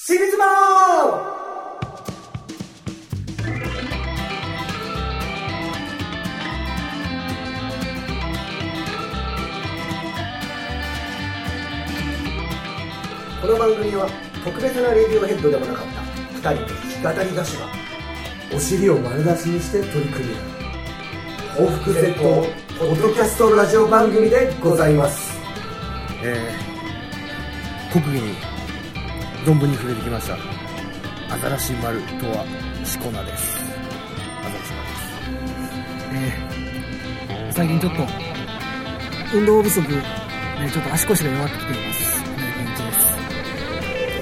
シリズマンこの番組は特別なレディオヘッドでもなかった2人の弾き語り歌手がお尻を丸出しにして取り組み報復絶倒ポッドキャストラジオ番組でございます。えー、国技に存分に触れてきました。新しい丸とはしこなです。新しいえー、最近ちょっと運動不足でちょっと足腰が弱ってきています。健一で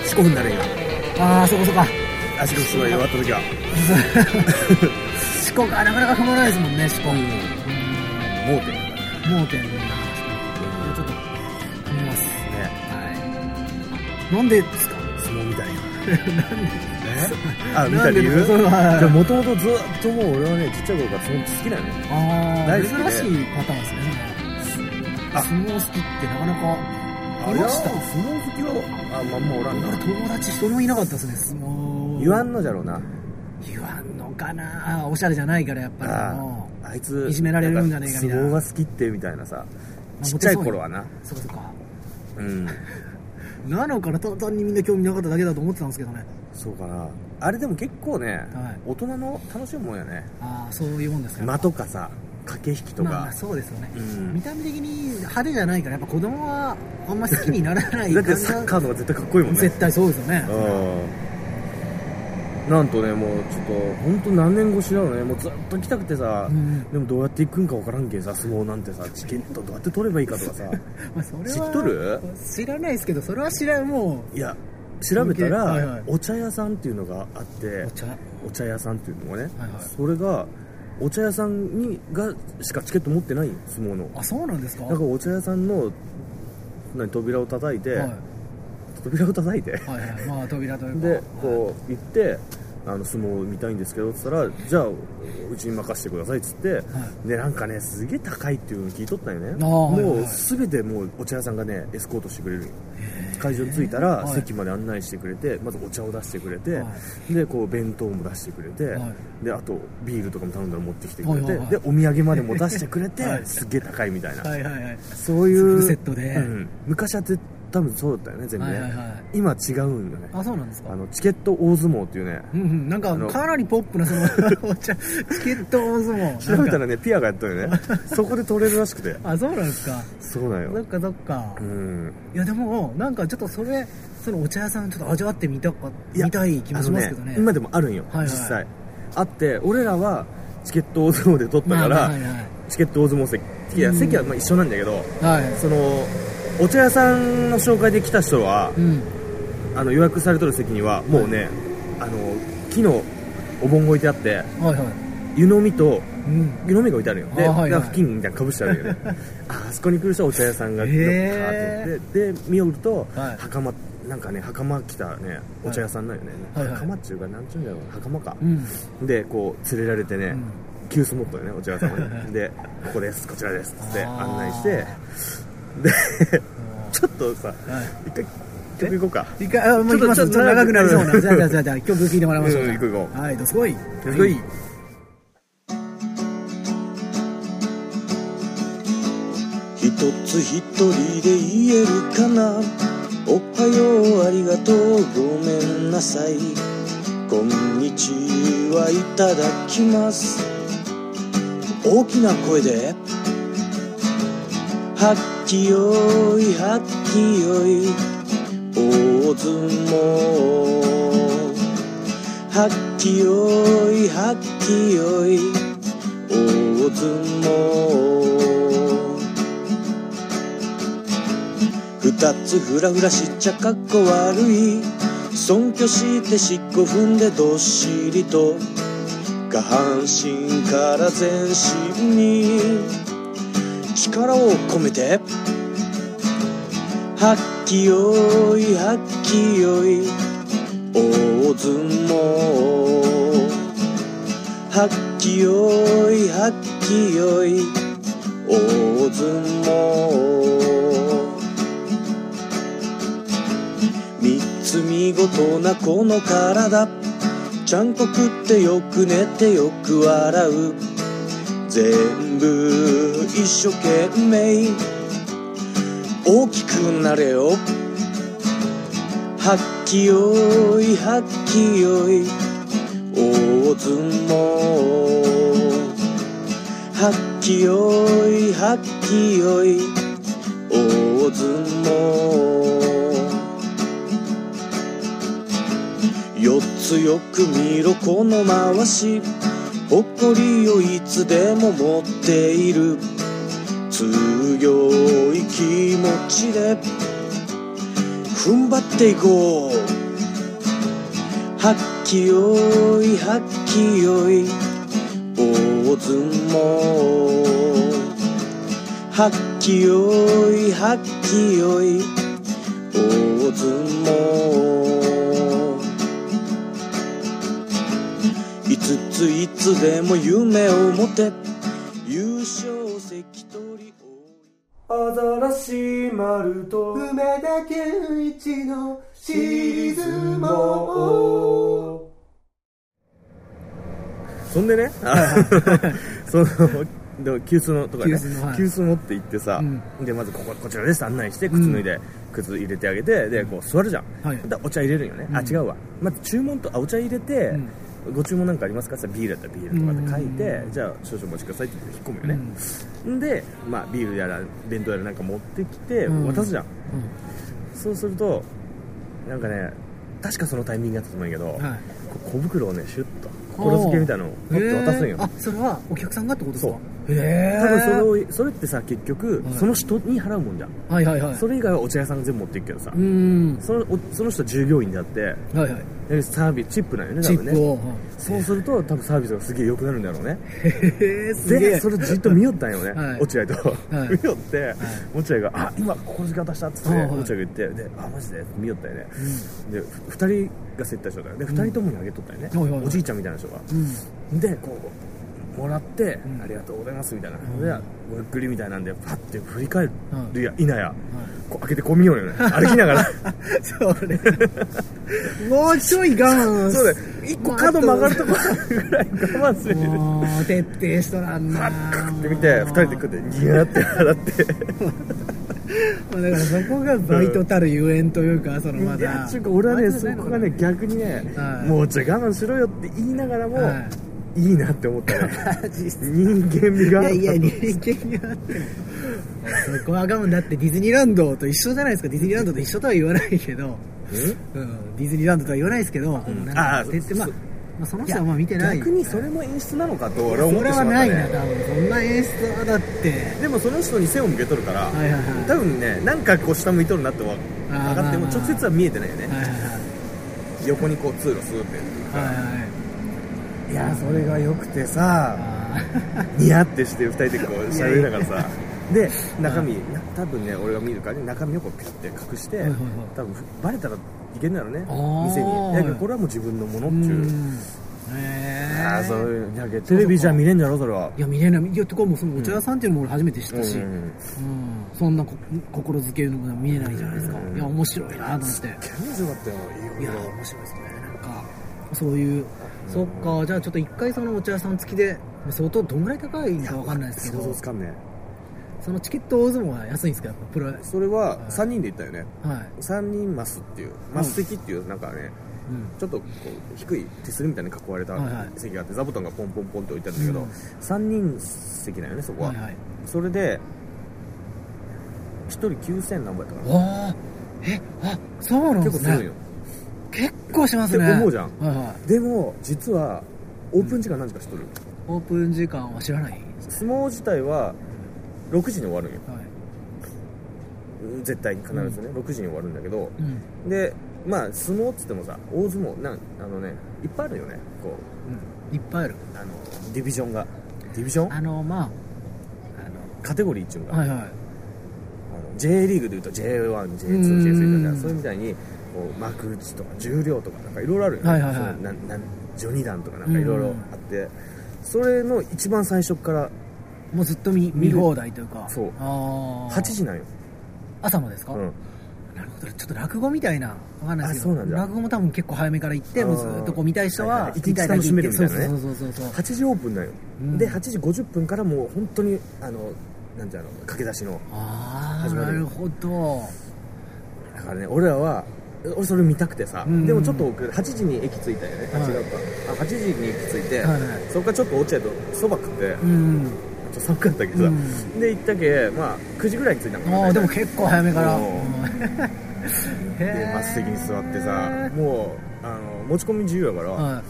す。四股踏んだらいいよああそこそこ足のすごい弱った時は。四股がなかなか踏まないですもんね四股。うん。盲点。盲点ちょっと踏みます。ね。はい。なんでで あ見た理由？そうはいもともとずっともう俺はねちっちゃい頃から相撲好きなのよ。ああ珍しいパターンですねあ相撲好きってなかなか。あれは？相撲好きはあまんまおらんな。俺友達一人もいなかったですね相撲。言わんのじゃろうな。言わんのかな。あおしゃれじゃないからやっぱりあいついじめられるんじゃねえかみたいな。相撲が好きってみたいなさ。あちっちゃい頃はな。そうか。うん なのかなただ単にみんな興味なかっただけだと思ってたんですけどね。そうかな。あれでも結構ね、はい。大人の楽しいもんやね。ああそういうもんですか。間とかさ駆け引きとか、まあまあそうですよね、うん。見た目的に派手じゃないからやっぱ子供はあんま好きにならない だってサッカーの方が絶対かっこいいもんね。絶対そうですよね。うんなんとねもうちょっと本当何年越しだろうね。もうずっと来たくてさ、うん。でもどうやって行くんか分からんけんさ相撲なんてさチケットどうやって取ればいいかとかさ。まあそれは知っとる？知らないですけどそれは知らんもいや調べたら、はいはい。お茶屋さんっていうのがあってうお茶？お茶屋さんっていうのがね、はいはい。それがお茶屋さんにがしかチケット持ってない相撲の。あそうなんですか？だからお茶屋さんの何扉を叩いて、はい扉を叩いて。はいはい。まあ扉というか。でこう行ってあの相撲見たいんですけどっつったらじゃあうちに任せてくださいっつって、でなんかねすげえ高いっていうのを聞いとったよね。もうはい全てもうお茶屋さんがねエスコートしてくれる。会場に着いたらはい。席まで案内してくれてまずお茶を出してくれて、はでこう弁当も出してくれて、はであとビールとかも頼んだら持ってきてくれて、はいはいはい。でお土産までも出してくれて、はい。すっげえ高いみたいな、はいはいはい。そういうセットで。うん。昔は絶多分そうだったよね全部ね、はいはいはい。今違うんよね。あそうなんですか？あのチケット大相撲っていうね。うんうんなんかあのかなりポップなその お茶チケット大相撲。調べたらねピアがやったよね。そこで取れるらしくて。あそうなんですか？そうなんよ。そっかそっか。うん。いやでもなんかちょっとそれそのお茶屋さんちょっと味わってみたか見たい気もしますけどね。あの今でもあるんよ、はいはい。実際。あって俺らはチケット大相撲で取ったから、まあまあはいはい。チケット大相撲席席はまあ一緒なんだけどはい。そのお茶屋さんの紹介で来た人はうん。あの予約されとる席にはもうね、あの木のお盆が置いてあってはいはい。湯飲みとうん。湯飲みが置いてあるよ。で、あはいはい。だから付近みたいなのかぶしてあるよね。ああそこに来る人はお茶屋さんがへカーーって言ってで見よると、はい。袴なんかね袴着たねお茶屋さんなんよね、はいはい。袴っちゅうかなんちゅうんだろう袴か、うん。でこう連れられてね、うん。急須持ったよねお茶屋さんはねでここですこちらですって案内してでちょっとさはい。一回曲行こうか。一回あもう行きます。ちょっとちょっと長くなりそうなうんじゃあじゃあじゃあじゃあ曲聴いてもらいましょううん行こう行こう。はいどすこい。すごい。一つ一人で言えるかな。おはようありがとう。ごめんなさい。こんにちはいただきます。大きな声で。はっきよいはっきよい大相撲はっきよいはっきよい大相撲二つふらふらしちゃかっこ悪い尊虚してしっこ踏んでどっしりと下半身から全身に力を込めて。はっきよいはっきよい大相撲はっきよいはっきよい大相撲三つ見事なこの体。ちゃんと食ってよく寝てよく笑う。全部一生懸命大きくなれよ。はっきよいはっきよい。大相撲。はっきよいはっきよい。大相撲。四つよく見ろこの回し。誇りをいつでも持っている。強い気持ちで踏ん張っていこうはっきよいはっきよい大相撲はっきよいはっきよい大相撲いつついつでも夢を持てアザラシ丸と梅田健一のシリーズも。そんでね、その、でも急須のとかね、急須のはい。急須持って行ってさ、うん。で、まずここ、こちらです。案内して、靴脱いで、靴入れてあげて、で、こう座るじゃん。はい。でお茶入れるんよね。あ、うん。違うわ。まず注文と、あ、お茶入れて、うんご注文なんかありますか？って言ったらビールだったらビールとかって書いて、うんじゃあ少々お待ちくださいって言って引っ込むよね。ん。で、まあ、ビールやら、弁当やらなんか持ってきて、うん。渡すじゃん。うそうすると、なんかね、確かそのタイミングだったと思うんやけど、んはい。小袋をね、シュッと、心付けみたいなのを持って渡すんよ。へー。あそれはお客さんがってことですか？そうへえ多分それをそれってさ結局、はい。その人に払うもんじゃん、はいはいはい。それ以外はお茶屋さんが全部持っていくけどさ、うん。そのおその人は従業員であってはいはい。でサービスチップなんよねチ多分ね。ップをはい。そうすると多分サービスがすげえ良くなるんだろうね。へえすげえ。でそれじっと見よったんよね、はい。落合と、はい。見よって、落合が「あ今心付け渡した」っつって、はいはい。落合が言ってで「あマジで?」見よったよね、で2人が接待しただよで2人ともにあげとったよね、はいはいはい。おじいちゃんみたいな人が、うん。でこうもらって、うん。ありがとうございますみたいな、んでごゆっくりみたいなんでパッて振り返はいるや。否や、こう開けてこう見ようよね。歩きながら。それもうちょい我慢そうだよ。一個角曲がるとこぐらい我慢する。もう徹底しとらんな。って見て二人で食ってニヤって笑って。まあだからそこがバイトたるゆえんというかそのまいやだちゅうか俺はねそこがね逆にね、はい。もうちょい我慢しろよって言いながらも、、はいいなって思ったね。実人間味がいやいや人間にあってもそこは我慢だってディズニーランドと一緒じゃないですか。ディズニーランドと一緒とは言わないけど、うんうん、ディズニーランドとは言わないですけど、なん。かあー徹底まあそまあ、その人はまあ見てない逆にそれも演出なのかと俺は思それってしまった、ね、はないな多分。そんな演出はだって。でもその人に背を向けとるから、はいはいはい。多分ねなんかこう下向いとるなって分かっても直接は見えてないよね、はいはい横にこう通路スーってはいはいはいいやそれが良くてさあニヤってして二人でこう喋りながらさ。で中身な多分ね俺が見るからね中身をこうピュッて隠して、多分バレたらいけんだろうね店に。だけどこれはもう自分のものっーていう、ああそういうだけどテレビじゃ見れんじゃろそれは。いや見れない。いやてかもうそのお茶屋さんっていうのも俺初めて知ったし、そんなこ心づけるのも見えないじゃないですか、うん。いや面白いなと思って。面白かったよいや面白いですね。なんかそういう、そっかじゃあちょっと一回そのお茶屋さん付きで相当どんぐらい高いかわかんないですけ想ど像つかんねそのチケット大相撲は安いんですかプロはいそれは3人で行ったよね。はい、3人マスっていうマス席っていうなんかねうん。ちょっとこう低い手すりみたいに囲われた席があって座布団がポンポンポンって置いてあるんだけど、うん。3人席だよねそこは、はいはい。それで1人9000何倍やったかな。えあそうなんですね。結構するんよ結構しますね。って思うじゃん。はいはい。でも実はオープン時間何時か知っとる、オープン時間は知らない。相撲自体は6時に終わるんよ。はい。うん絶対に必ずね、6時に終わるんだけどうん。でまあ相撲っつってもさ大相撲なんあのねいっぱいあるよねこう。いっぱいある。あのディビジョンが。ディビジョン？あのまあカテゴリーっていうのが、あのはいはい。あの J リーグでいうと J1、うん J2、J3 とかそういうみたいにこう幕内とか重量とかなんかいろいろあるよね、はいはいはい。なんなん序二段とかなんかいろいろあって、それの一番最初からもうずっと見見放題というか。そう。ああ8時なんよ、朝もですか、うん、なるほちょっと落語みたいな、わかんないですけど、あそうなんだ。落語も多分結構早めから行って、もうずっとこう見たい人は一日楽しめるみたいなね。そうそうそうそうそう。8時オープンだよ、うん。で8時50分からもう本当にあのなんていうの駆け出しのああ、始まるなるほど。だからね俺らは俺それ見たくてさ、うん。でもちょっと遅れ8時に駅着いたよね、はい。8だった。あ8時に駅着いて、はいはい。そこからちょっと落合とそば食って、ちょうん。っと寒かったけどさ、うん。で行ったけまあ9時ぐらいに着いたのかな。ああ、でも結構早めから。うん。うん。でへマス席に座ってさもうあの持ち込み自由やから、は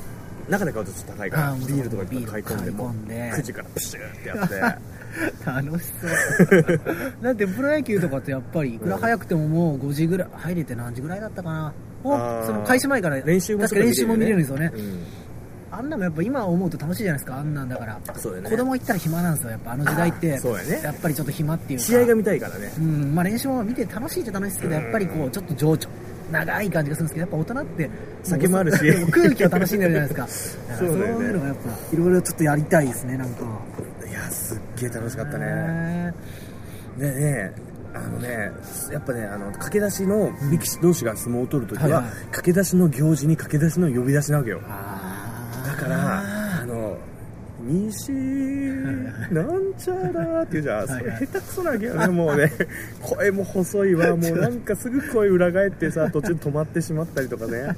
中で買うとちょっと高いからビールとかいっぱい買い込んでもビール買い込んで9時からプシューってやってい。楽しそう。だってプロ野球とかってやっぱりいくら早くてももう5時ぐらい、入れて何時ぐらいだったかな。その開始前から練習も確か練習も見れるんですよね。うんあんなのやっぱ今思うと楽しいじゃないですか、あんなんだから。そうだよね子供行ったら暇なんですよ、やっぱあの時代って。そうやねやっぱりちょっと暇っていうか。試合が見たいからねうん、まあ練習も見て楽しいっちゃ楽しいですけど、やっぱりこう、ちょっと情緒、長い感じがするんですけど、やっぱ大人って、酒もあるし空気を楽しんでるじゃないですか。そうねいうのがやっぱ、いろいろちょっとやりたいですね、なんか。いやすっげえ楽しかったねね。でねあのねやっぱねあの駆け出しの力士同士が相撲を取るときは、はいはい駆け出しの行事に駆け出しの呼び出しなわけよあ西なんちゃらって言うじゃん、それ下手くそなわけよね、もうね、声も細いわ、もうなんかすぐ声裏返ってさ、途中止まってしまったりとかね、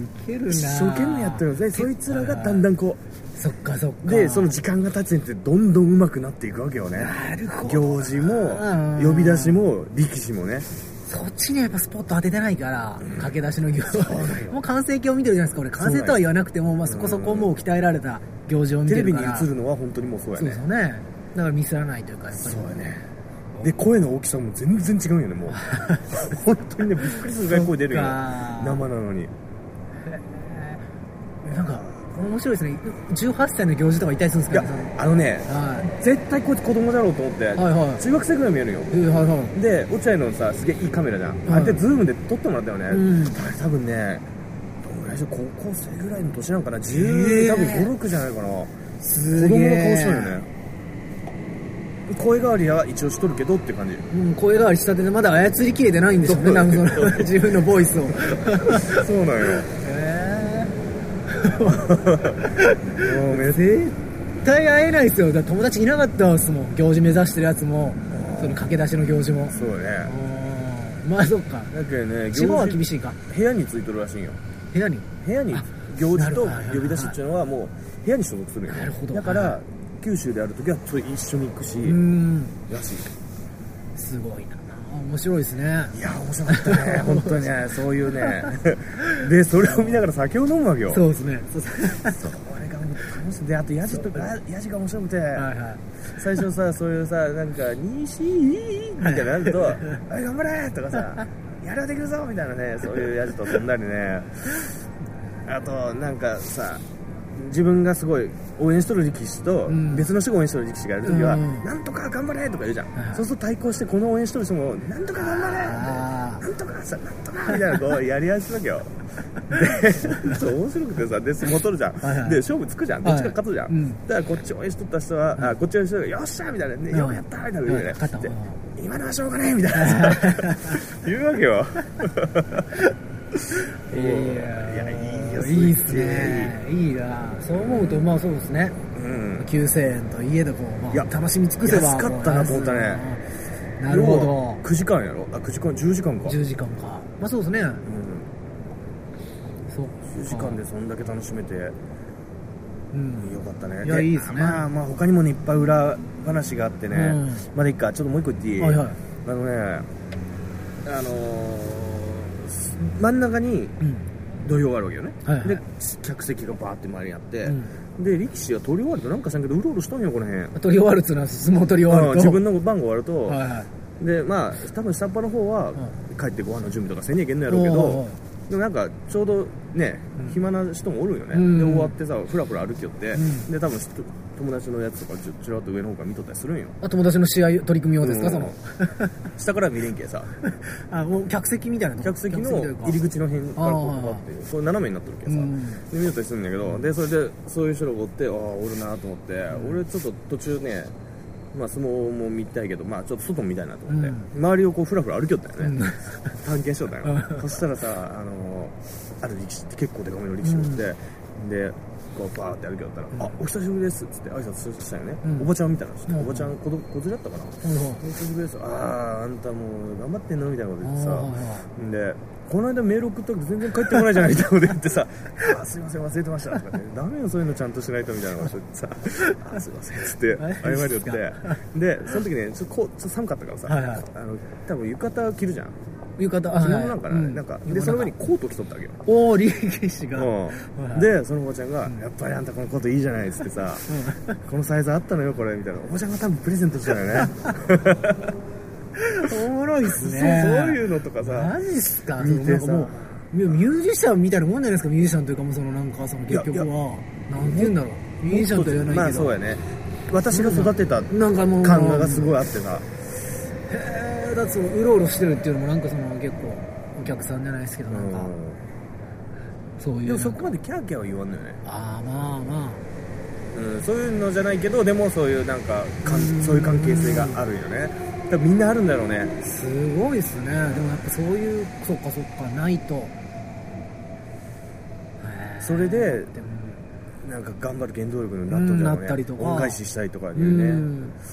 いけるな一生懸命やってるので、そいつらがだんだんこそっかそっか。う、で、その時間が経つにつれてどんどん上手くなっていくわけよね。なるほど。行事もうん、呼び出しも、力士もね。そっちにやっぱスポット当ててないから、駆け出しの行事。もう完成形を見てるじゃないですか、俺。完成とは言わなくても、まあそこそこもう鍛えられた行事を見テレビてるから。に映るのは本当にもうそうやねそうです。よね。だからミスらないというか、やっぱり。そうやね。で、声の大きさも全然違うよね、もう。本当にね、びっくりするぐらい声出るよ。そっか生なのに。なんか、面白いですね。18歳の行事とかいたりするんですかね。、あのね、はい。絶対こいつ子供だろうと思って、はいはい中学生ぐらい見えるよ。えーはいはい。で、落合のさ、すげえいいカメラじゃん。はいあれでズームで撮ってもらったよね。うん多分ね、どんぐらいでしょう高校生ぐらいの年なんかな。へ10、ー多分5、6じゃないかな。す子供の顔してるよね。声変わりは一応しとるけどって感じ。うん、声変わりしたてでまだ操りきれてないんでしょうね、なんかその 自分のボイスを。そうなんよ。えもう絶対会えないですよ。だ友達いなかったですもん。行事目指してるやつも、その駆け出しの行事も。そうね。うんまあそっか。だけどね、地方は厳い。しいか。部屋についてるらしいんよ。部屋に？部屋にあ行事と呼び出しっていうのはもう部屋に所属するんよねなるほどだから、は九州である時は一緒に行くし、うん。らしいすごいな。面白いですね。いや面白かったね 本当にねそういうねでそれを見ながら酒を飲むわけよそうですね。そうそれがもう楽しいであとヤジとかヤジが面白くて、はいはい。最初さそういうさなんか「西」みたいになると「はい頑張れ!」とかさ「やるできるぞ!」みたいなねそういうヤジと飛んだりねあとなんかさ自分がすごい応援しとる力士とうん別の人が応援しとる力士がいる時は「うんなんとか頑張れ!」とか言うじゃん、はいそうすると対抗してこの応援しとる人も「なんとか頑張れ!」あなんとかさ、なんとかみたいなこう やり合いするわけよ。で、そう面白くてさ、で、相撲取るじゃん。はいはいで、勝負つくじゃん。どっちか勝つじゃん。はいうんだからこっち応援しとった人は、あ、こっち応援しとるよっしゃみたいな、ね、うんようやったみたいな言うよね。今のはしょうがねえみたいなさ、言うわけよ。いやいやいいよいいっすね。いいな。そう思うと、まあそうですね。うん。9000円といえどこう、まあ、楽しみ尽くせば安かったなと思ったねなるほど9時間やろ？あ、9時間、10時間か。10時間かまあそうですねうん。そう10時間でそんだけ楽しめて、うんよかったね。いやいいっすねまあまあ他にもね、いっぱい裏話があってね。うんまだいいか、ちょっともう一個言っていい？はいはいあのね、あのー真ん中にうん。土俵があるわけよね。はいはい。で、客席がバーって周りにあって、うん。で、力士は取り終わるとなんかしらんけど、うろうろしとんよ、この辺。取り終わるっつうのは相撲取り終わると。あ自分の番が終わると、はいはい。で、まあ、多分下っ端の方は、帰ってご飯の準備とかせんにゃいけんのやろうけどう、でもなんか、ちょうどね、うん。暇な人もおるんよね。うん。で、終わってさ、ふらふら歩きよって、うん。で、多分友達のやつとかちょちらっと上の方から見とったりするんよ。あ友達の試合取り組み用ですか、うん。その。下から見れんけさ、あもう客席みたいなとこ。客席の入り口の辺からこうパってそう。斜めになってるけさ、うん。で見よったりするんだけどでそれでそういう人がおってああおるなと思って、俺ちょっと途中ねまあ、相撲も見たいけど、まあ、ちょっと外も見たいなと思って、う周りをこうふらふら歩きよったよね、うん。探検しよったよ、そしたらさあのある力士って結構デカめの力士がおって、でこうバーって歩きよったら「あお久しぶりです」っつって挨拶したよね、うん。おばちゃんみたいな。おばちゃん子供子連れだったかな、うん。お久しぶりです。あああんたもう頑張ってんのみたいなこと言ってさ。でこの間メール送ったけど全然帰ってこないじゃないみたいなこと言ってさ「あすいません忘れてました」とかって「ダメよそういうのちゃんとしないと」みたいなこと言ってさ「あすいません」っつって謝りよって。でその時ねちょっとこうちょっと寒かったからさ、あの多分浴衣着るじゃん浴衣。着物なんかな,、なんかでその上にコート着とったわけよ。おおリーシが。うん、でそのおばちゃんが、やっぱりあんたこのコートいいじゃない」っつってさ、このサイズあったのよこれ」みたいな。おばちゃんが多分プレゼントしたよね。おもろいっすそうそうねいうのとかさマジっすか？見てさ。もうミュージシャンみたいなもんじゃないですかミュージシャンというかもうそのなんかその結局は。なんて言うんだろう。ミュージシャンとは言わない。けど、まあそうやね。私が育てたなんかもう感がすごいあってさ。へーだうろうろしてるっていうのもなんかその結構お客さんじゃないですけどなんか。そういう。でもそこまでキャーキャーは言わんのよね、ああまあまうん、そういうのじゃないけどでもそういうなんかかんそういう関係性があるよね。多分みんなあるんだろうね。あすごいっすね。でもやっぱそういうそっかそっかないと。へー。それででも。なんか頑張る原動力になったんじゃろうね。うんなったりとか。恩返ししたいとかいううねん。だって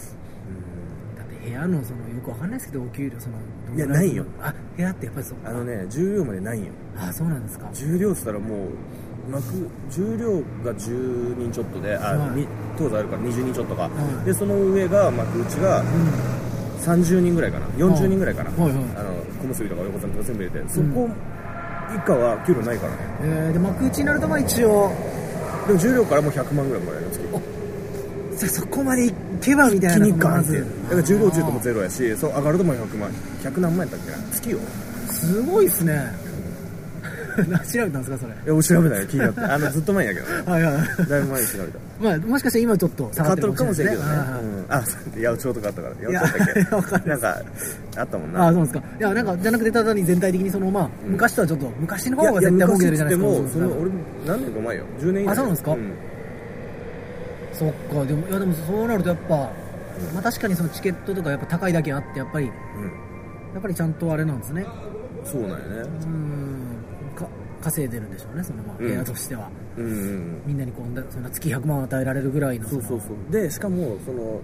部屋のそのよくわかんないですけどお給料そのい？やないよ。あ部屋ってやっぱりそうあのね重量までないんよ。あそうなんですか。重量っつったらもう幕重量が10人ちょっとであ、はい。に当座あるから20人ちょっとか、はい。でその上が幕内がうん。30人ぐらいかな。40人ぐらいかな、はいはい。あの小結とか横綱とか全部入れてそこ以下は給料ないからね。えー、で幕内になるとまあ一応。でも重量からもう100万ぐらいもらえるんですけどそそこまでいけばみたいな気にガンってまず。だから重量中ともゼロやしそう上がるともう100万100何万やったっけな。月よすごいっすね。何調べたんですかそれ。いや俺調べないよ気になって。あのずっと前やけどね。はいはい。だいぶ前に調べた。まあもしかしたら今ちょっと下がってるかもしれんけどね。うん。あ八百長とかあったから。八いや百長だっけ。わかんない。なんかあったもんな。あそうなんですか。いやなんかじゃなくてただに全体的にそのまあ、うん昔とはちょっと昔の方が絶対儲けてるじゃないですか昔っつってもその俺何年か前よ。10年以内あそうなんですか？んそっかでもいやでもそうなるとやっぱ、まあ確かにそのチケットとかやっぱ高いだけあってやっぱりやっぱりちゃんとあれなんですね。うんそうなんよね。うん。か稼いでるんでしょうねそのまあうん。部屋としては、うんうんみんなにこんなそんな月100万与えられるぐらいのそうそうそう。でしかもその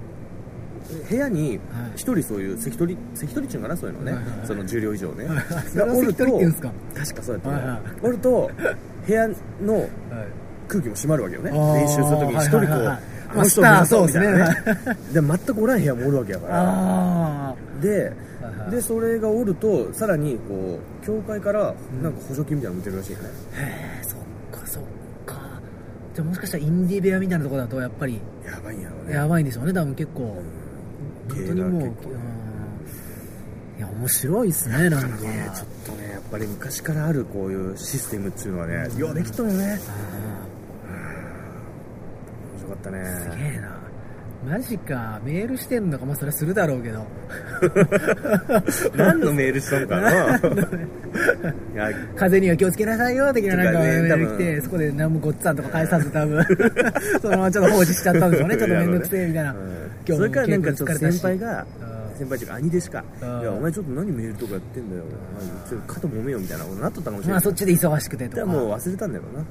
部屋にはい。一人そういう関取関取っていうのかなそういうのね、はいはいはい。その重量以上ね、はいはい。それを関取って言うんですか。確かそうやったと思うはいはい。おると部屋のはい空気も締まるわけよね。練習するときに一人こう、はいはい。はいの人そうみたいなね。で 全くおらん部屋もおるわけやから。あででそれがおるとさらにこう協会からなんか補助金みたいなの出てるらしいよね、あへえそっかそっか。じゃあもしかしたらインディー部屋みたいなところだとやっぱりやばいんやろうね。やばいんでしょうね多分結構。本当にもういや面白いっすねなんか。ねちょっとねやっぱり昔からあるこういうシステムっていうのはねようできとるよね。面白かったあーすねげえな。マジか。メールしてんのかまあそれはするだろうけど。何のメールしたのかな。風には気をつけなさいよ的ななんかメール来て、多分そこで何もごっつぁんとか返さず多分。そのままちょっと放置しちゃったんでしょうね。ちょっと面倒くせえみたいな、うん。それからなんかちょっと先輩がうん。先輩っていうか兄弟子か。うん。いやお前ちょっと何メールとかやってんだよ。ちょっと肩揉めよみたいなことなっとったかもしれない。まあそっちで忙しくてとか。でももう忘れたんだよな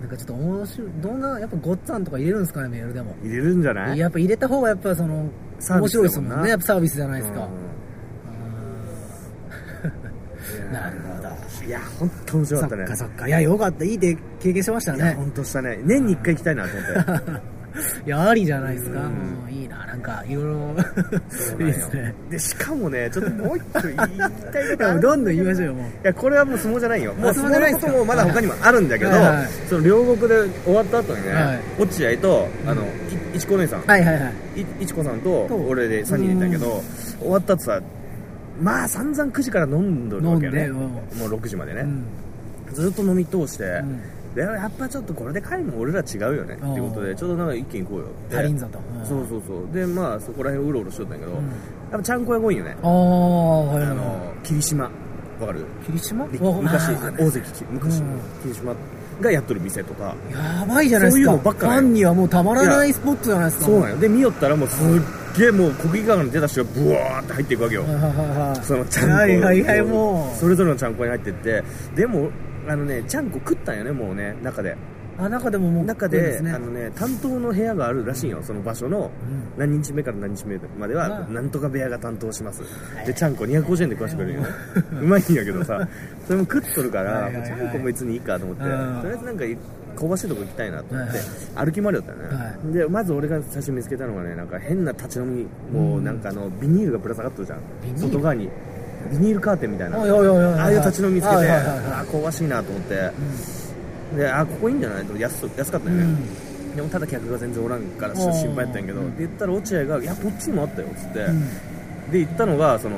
なんかちょっと面白いどんなやっぱごっつぁんとか入れるんですかねメールでも。入れるんじゃない？やっぱ入れた方がやっぱその面白いですだもんねやっぱサービスじゃないですか、うん。なるほど。いや本当面白かそったね。っかそっか。いやよかった。いいで経験しましたね。本当したね。年に一回行きたいなと思って いやありじゃないですか、うん。うんいいななんかいろいろいいですね。でしかもねちょっともう一個言いたいこいとど。んどん言いましょうよもう。いやこれはもう相撲じゃないよ。もうあ相撲のこともまだ他にもあるんだけど、その両国で終わった後にね、はい。落合とあの、いいちこ姉さん、はいはいはい。いいちこさんとと俺で3人でいたけど終わった後さまあ散々9時から飲んどるわけよね。もう6時までね、うん。ずっと飲み通して、ん。でやっぱちょっとこれで帰るの俺ら違うよねっていうことでちょっとなんか一軒行こうよ。足りんぞと。そうそうそう。でまあそこら辺うろうろしとったんやけど、うん。やっぱちゃんこ屋が多いよね、ああはいはいあの霧島。わかる？霧島？昔大関き昔うん。霧島がやっとる店とか。やばいじゃないですか。そういうのばっかフねァンにはもうたまらないスポットじゃないですか。そうなんよ。で見よったらもうすっげえもう国技館に出た人がブワーって入っていくわけよ。はいはいはいはい。そのちゃんこはいはいはいもう。それぞれのちゃんこに入ってって。でもあのねちゃんこ食ったんよねもうね中で。あ中でももう中でね。あのね担当の部屋があるらしいよその場所の。うん。何日目から何日目まではうんなんとか部屋が担当します。でちゃんこ250円で食わしてくれるよ。ね うまいんやけどさ。それも食っとるからはいはいはいちゃんこも別にいいかと思って。とうん。りあえずなんか香ばしいとこ行きたいなと思ってはい歩き回りよったよね、はでまず俺が最初見つけたのがねなんか変な立ち飲みもうなんかあのビニールがぶら下がってるじゃん。外側にビニールカーテンみたいな。ああいう立ち飲み見つけて、はいはいはいはい。あ香ばしいなと思って、であここいいんじゃない？と安安かったよね、でもただ客が全然おらんから心配やったんやけど、うん。で言ったら落合が「いやこっちにもあったよ」っつって、うん。で行ったのがその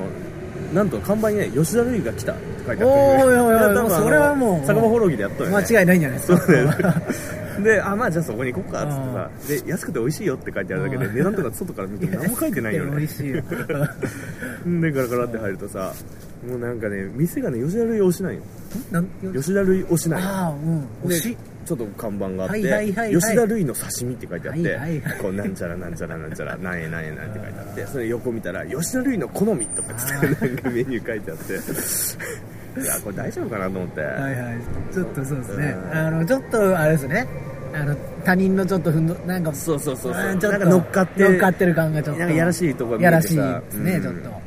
なんと看板にね「吉田類が来た」って書いてあって。おいそれはもう。酒場ほろぎでやったよね。間違いないんじゃないですか。そう であまあじゃあそこに行こうかっつってさで安くて美味しいよって書いてあるだけでうん。値段とか外から見ても何も書いてないよね。美味しいよ。でガラガラって入るとさもうなんかね店がね吉田類推しなんよ。なん吉田類推しなんよ。ああうん。で推し。ちょっと看板があって、はいはい吉田類の刺身って書いてあって、はいはいはい。こうなんちゃらなんちゃらなんちゃら何円何円なんって書いてあってそれ横見たら吉田類の好みとかつってなんかメニュー書いてあっていやこれ大丈夫かなと思って、はいはい。ちょっとそうですね。うん。あのちょっとあれですね。あの他人のちょっとふんどなんかそうそうそうそう。ちょっとなんか乗っかって乗っかってる感がちょっと。なんかやらしいとこが見やえてさ。らしいですね、うん。ちょっと、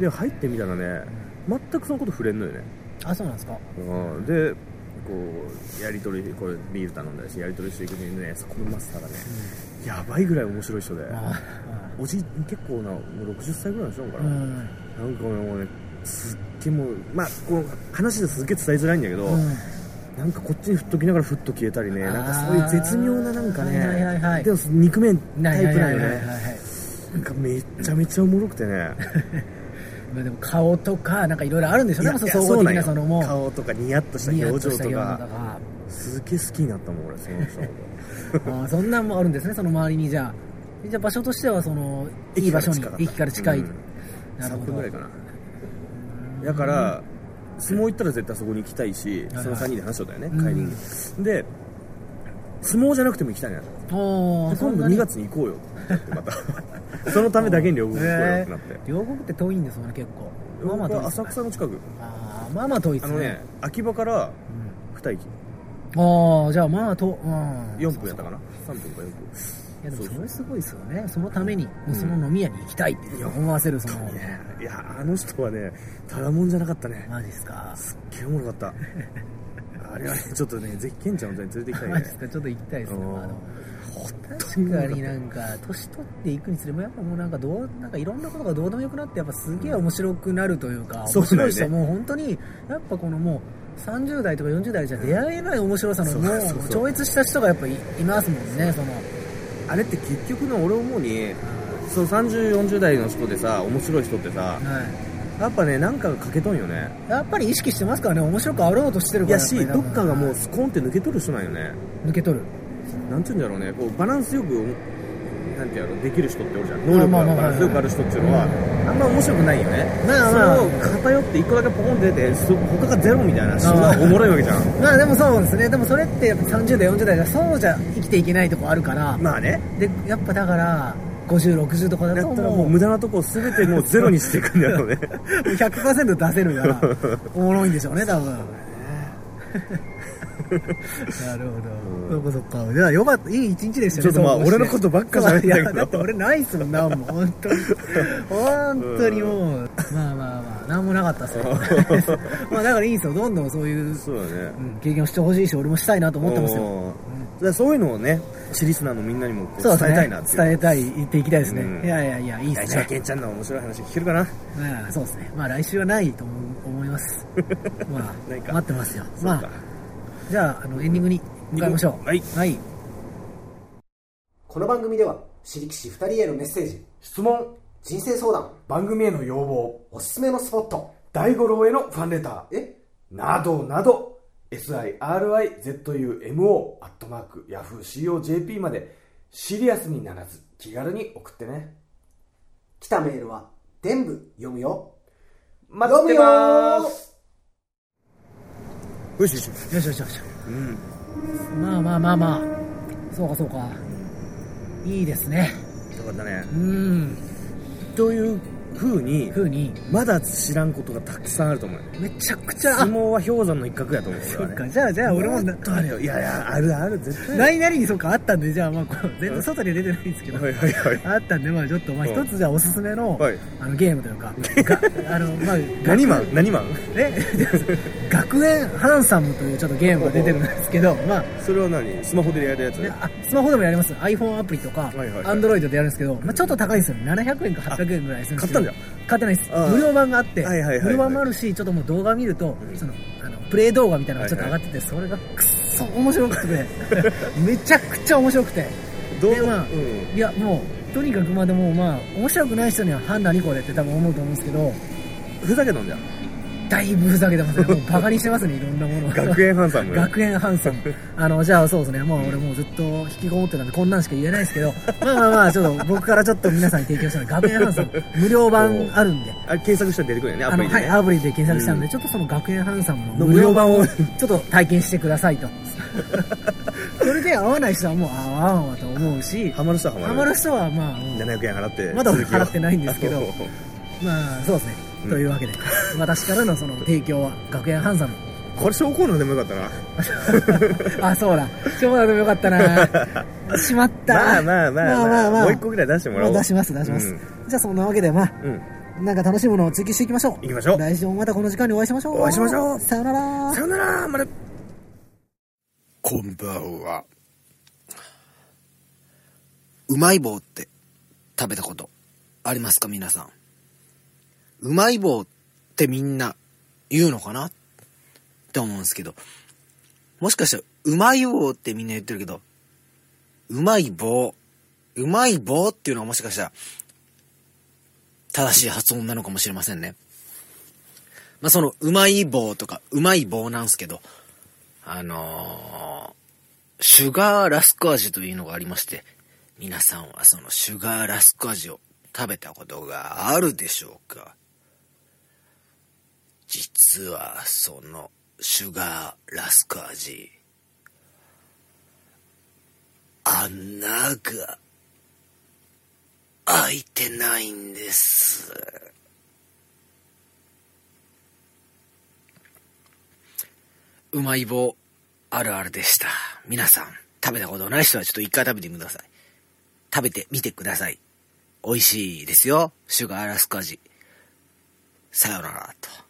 で入ってみたらね全くそのこと触れんのよね、あそうなんですか。うん、でこうやり取りこれビール頼んだりしやり取りしていくにね。そこのマスターがね、やばいぐらい面白い人で。あおじ結構なもう60歳ぐらいの人なのかな、あうん。なんかもうねすっげえもうまあこの話ですっげえ伝えづらいんだけど、うん。なんかこっちに振っときながらふっと消えたりねなんかそういう絶妙ななんかね、はいはいはいはい。でも憎めんタイプなんよね。はいなんかめっちゃめちゃおもろくてね。まあでも顔とかなんかいろいろあるんでしょうね。いやいや総合的なそのも。う顔とかニヤッとした表情とか。すげえ好きになったもん俺その人。あーそんなんもあるんですねその周りに。じゃあじゃあ場所としてはそのいい場所に駅から近い、うん。3なるほど。分ぐらいかなだから相撲行ったら絶対そこに行きたいしはいその3人で話しとったよねうん。帰りに。で相撲じゃなくても行きたいな今度2月に行こうよ。ってまた。そのためだけに両国行こうよってなって両国って遠いんですもんね結構。まあまあ遠い浅草の近く。あーまあまあ遠いですね。あのね秋葉から2駅うんああじゃあまあと、うん、4分やったかな？3分か4分いやでもそれすごいですよね。そのためにもうその飲み屋に行きたいって思わせるその、いやあの人はねただもんじゃなかったね。マジっすか？すっげえおもろかった。あれはねちょっとねぜひケンちゃんの連れて行きたいね。マジっすか？ちょっと行きたいですね。うん。まあ確かになんか年取っていくにつれもやっぱもうなんかどうなんかいろんなことがどうでもよくなってやっぱすげえ面白くなるというか、面白い人はもう本当にやっぱこのもう30代とか40代じゃ出会えない面白さのもう超越した人がやっぱいいますもんねそのあれって結局の俺思うにそう3040代の人でさ面白い人ってさはい。やっぱねなんかが欠けとんよね。やっぱり意識してますからね。面白くあろうとしてるからいやしどっかがもうスコンって抜け取る人なんよね。抜け取る。なんて言うんだろうね。こうバランスよくなんていうのできる人っておるじゃん。能力がバランスよくある人っていうのはあんま面白くないよね。それを偏って一個だけポコンって出てそ他がゼロみたいな人がおもろいわけじゃん。まあでもそうですね。でもそれってやっぱ30代40代じゃそうじゃ生きていけないとこあるから、まあね。でやっぱだから5060とかだったらもう無駄なとこを全てもうゼロにしていくんだろ うね100%出せるから おもろいんでしょうね多分 なるほど、そっかそっか。じゃあよかった。いい一日でしたねちょっとまあ俺のことばっか喋ってたけど。そういやだって俺ないっすもんなもう本当に。本当にもう。まあまあまあ。なんもなかったっすよ。まあだからいいんですよ。どんどんそういう、そうだね。うん経験をしてほしいし俺もしたいなと思ってますよ。そういうのをねシリスナーのみんなにも伝えたいなっていう。伝えたい言っていきたいですね、うん。いやいやいやいいですね。ケンちゃんの面白い話聞けるかな？うんそうですね。まあ来週はないと思思います。まあ待ってますよ。まあじゃああのエンディングに向かいましょう。はい。はい。この番組では私力士2人へのメッセージ。質問。人生相談。番組への要望。おすすめのスポット。大五郎へのファンレター。え？などなど。SIRIZUMO アットマーク YahooCOJP まで。シリアスにならず気軽に送ってね。来たメールは全部読むよ。待ってまーすよしよしよしよしよし。うん。まあまあまあまあ。そうかそうか。いいですね。よかったね。うん。という風にふうに。まだ知らんことがたくさんあると思う。よめちゃくちゃ。相撲は氷山の一角やと思うそっか。じゃあじゃあ俺ももっとあるよ。いやいやあるある絶対。何々にそうかあったんでじゃあまあこう全然外に出てないんですけど。はいはいはい。あったんでまあちょっとまあうん。一つじゃあおすすめのはい。あのゲームというかが あのまあ何マン何マンえ？学園ハンサムというちょっとゲームが出てるんですけどまあそれは何？スマホでやるやつ？ね、あスマホでもやります。iPhone アプリとか、はいはいはい。Android でやるんですけど、まあ、ちょっと高いんですよ700円か800円ぐらいするんですけど買ったんじゃん買ってないです。無料版があって、はいはいはいはい。無料版もあるしちょっともう動画見ると、うん。そのあのプレイ動画みたいなのがちょっと上がってて、それがくっそ面白くて めちゃくちゃ面白くて。どう？でまあうん。いやもうとにかくまあでもまあ面白くない人には判断にこれって多分思うと思うんですけどふざけたんじゃんだいぶふざけてますね。もうバカにしてますねいろんなものを。学園ハンサム。学園ハンサム。あの、じゃあそうですね、もう俺もうずっと引きこもってたんで、こんなんしか言えないですけど、まあまあまあ、ちょっと僕からちょっと皆さんに提供したのは学園ハンサム、無料版あるんで、あ検索したら出てくるよねアプリでね。アプリで検索したんで、うん。ちょっとその学園ハンサムのの無料版をちょっと体験してくださいと。それで合わない人はもう合わんわと思うし、ハマる人はハマる。ハマる人はまあ、うん700円払ってまだ払ってないんですけど まあ、そうですね。うんというわけで、私からのその提供は学園ハンサム。これ小コーナーでもよかったなあ、そうだ。今日だでもよかったな。しまった。まあまあまあまあまあまあもう一個ぐらい出してもらおうまあ出します、出します。じゃあそんなわけで、まあ、うんなんか楽しいものを追求していきましょう。行きましょう来週もまたこの時間にお会いしましょう。お会いしましょうさよなら。さよならまたこんばんは。うまい棒って食べたことありますか皆さん？うまい棒ってみんな言うのかな？って思うんですけど。もしかしたらうまい棒ってみんな言ってるけど、うまい棒、うまい棒っていうのはもしかしたら正しい発音なのかもしれませんね。まあ、そのうまい棒とかうまい棒なんですけど、あのーシュガーラスク味というのがありまして、皆さんはそのシュガーラスク味を食べたことがあるでしょうか？実はそのシュガーラスク味、穴が開いてないんです。うまい棒あるあるでした。皆さん、食べたことない人はちょっと一回食べてみてください。食べてみてください。美味しいですよ。シュガーラスク味。さよならと。